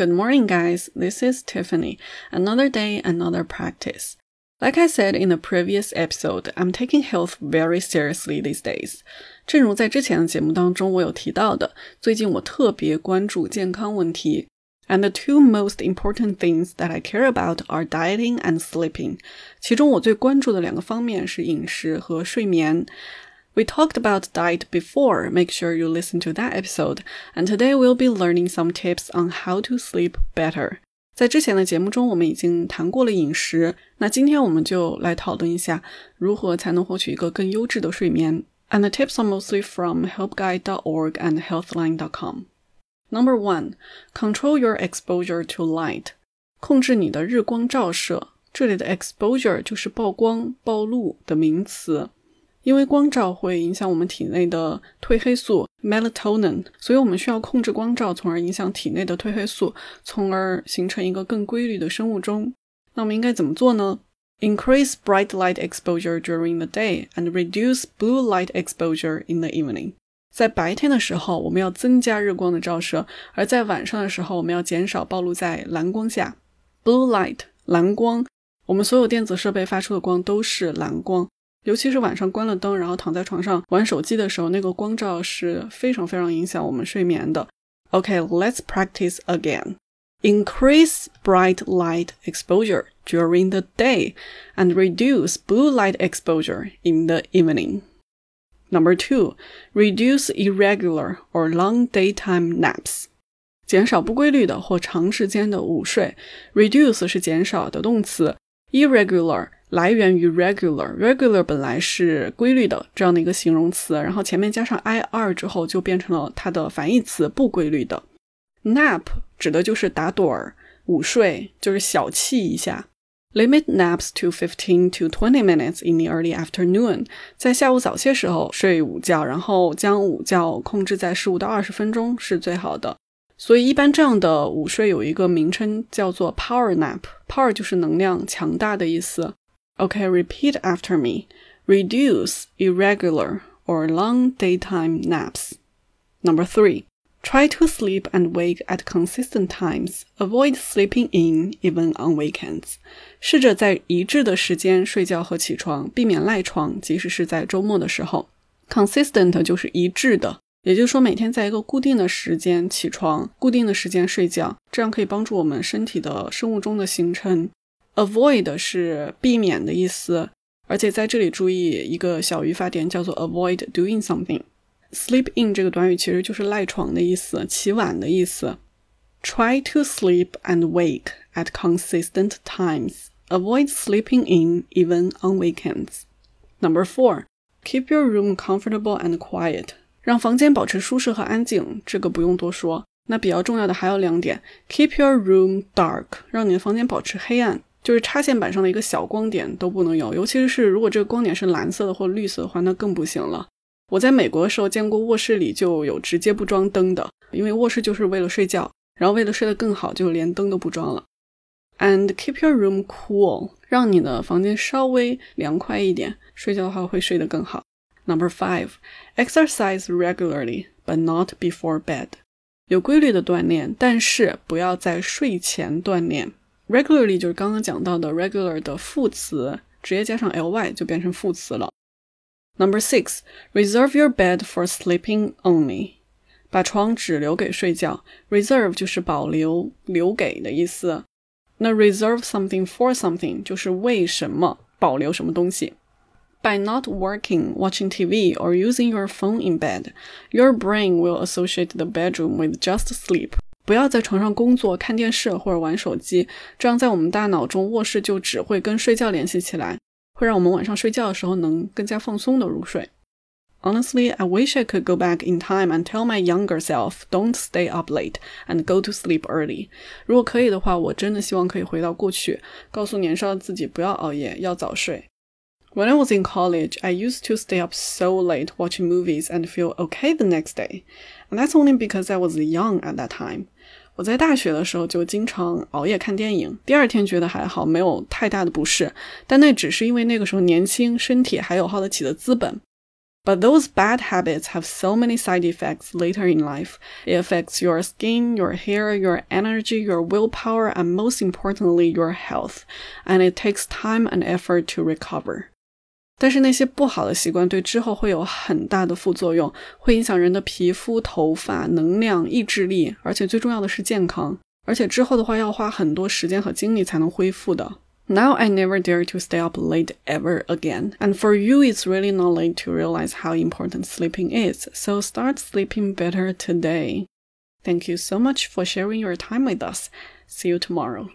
Good morning, guys. This is Tiffany. Another day, another practice. Like I said in the previous episode, I'm taking health very seriously these days. 正如在之前的节目当中我有提到的，最近我特别关注健康问题。And the two most important things that I care about are dieting and sleeping. 其中我最关注的两个方面是饮食和睡眠。 we talked about diet before, make sure you listen to that episode, and today we'll be learning some tips on how to sleep better. 在之前的节目中，我们已经谈过了饮食，那今天我们就来讨论一下如何才能获取一个更优质的睡眠。And the tips are mostly from helpguide.org and healthline.com. Number one, control your exposure to light. 控制你的日光照射。这里的 exposure 就是曝光、暴露的名词。 因为光照会影响我们体内的褪黑素 melatonin，所以我们需要控制光照，从而影响体内的褪黑素，从而形成一个更规律的生物钟。那我们应该怎么做呢？Increase bright light exposure during the day and reduce blue light exposure in the evening。在白天的时候，我们要增加日光的照射；而在晚上的时候，我们要减少暴露在蓝光下。Blue light，蓝光。我们所有电子设备发出的光都是蓝光。尤其是晚上关了灯，然后躺在床上玩手机的时候，那个光照是非常非常影响我们睡眠的。Okay, let's practice again. Increase bright light exposure during the day and reduce blue light exposure in the evening. Number two, reduce irregular or long daytime naps. 减少不规律的或长时间的午睡。Reduce 是减少的动词，irregular 来源于 regular，regular 本来是规律的这样的一个形容词，然后前面加上 i r 之后就变成了它的反义词不规律的。nap 指的就是打盹儿、午睡，就是小憩一下。Limit naps to fifteen to twenty minutes in the early afternoon，在下午早些时候睡午觉，然后将午觉控制在十五到二十分钟是最好的。所以一般这样的午睡有一个名称叫做 power nap，power 就是能量强大的意思。Okay, repeat after me. Reduce irregular or long daytime naps. Number three, try to sleep and wake at consistent times. Avoid sleeping in even on weekends. 试着在一致的时间睡觉和起床，避免赖床，即使是在周末的时候。Consistent 就是一致的，也就是说每天在一个固定的时间起床，固定的时间睡觉，这样可以帮助我们身体的生物钟的形成。 Avoid 是避免的意思，而且在这里注意一个小语法点，叫做 avoid doing something。Sleep in 这个短语其实就是赖床的意思，起晚的意思。Try to sleep and wake at consistent times. Avoid sleeping in even on weekends. Number four, keep your room comfortable and quiet. 让房间保持舒适和安静，这个不用多说。那比较重要的还有两点：keep your room dark，让你的房间保持黑暗。 就是插线板上的一个小光点都不能有，尤其是如果这个光点是蓝色的或绿色的话，那更不行了。我在美国的时候见过卧室里就有直接不装灯的，因为卧室就是为了睡觉，然后为了睡得更好，就连灯都不装了。And keep your room cool，让你的房间稍微凉快一点，睡觉的话会睡得更好。Number five，exercise regularly，but not before bed，有规律的锻炼，但是不要在睡前锻炼。Regularly 就是刚刚讲到的 regular 的副词，直接加上 ly 就变成副词了。Number six, reserve your bed for sleeping only，把床只留给睡觉。Reserve 就是保留、留给的意思。那 reserve something for something 就是为什么保留什么东西。By not working, watching TV, or using your phone in bed, your brain will associate the bedroom with just sleep. 不要在床上工作、看电视或者玩手机，这样在我们大脑中，卧室就只会跟睡觉联系起来，会让我们晚上睡觉的时候能更加放松的入睡。Honestly, I wish I could go back in time and tell my younger self, don't stay up late and go to sleep early. 如果可以的话，我真的希望可以回到过去，告诉年少的自己不要熬夜，要早睡。When I was in college, I used to stay up so late watching movies and feel okay the next day. And that's only because I was young at that time. 我在大学的时候就经常熬夜看电影，第二天觉得还好，没有太大的不适，但那只是因为那个时候年轻，身体还有耗得起的资本。 But those bad habits have so many side effects later in life. It affects your skin, your hair, your energy, your willpower, and most importantly, your health. And it takes time and effort to recover. 但是那些不好的习惯对之后会有很大的副作用，会影响人的皮肤、头发、能量、意志力，而且最重要的是健康。而且之后的话要花很多时间和精力才能恢复的。Now I never dare to stay up late ever again. And for you, it's really not late to realize how important sleeping is. So start sleeping better today. Thank you so much for sharing your time with us. See you tomorrow.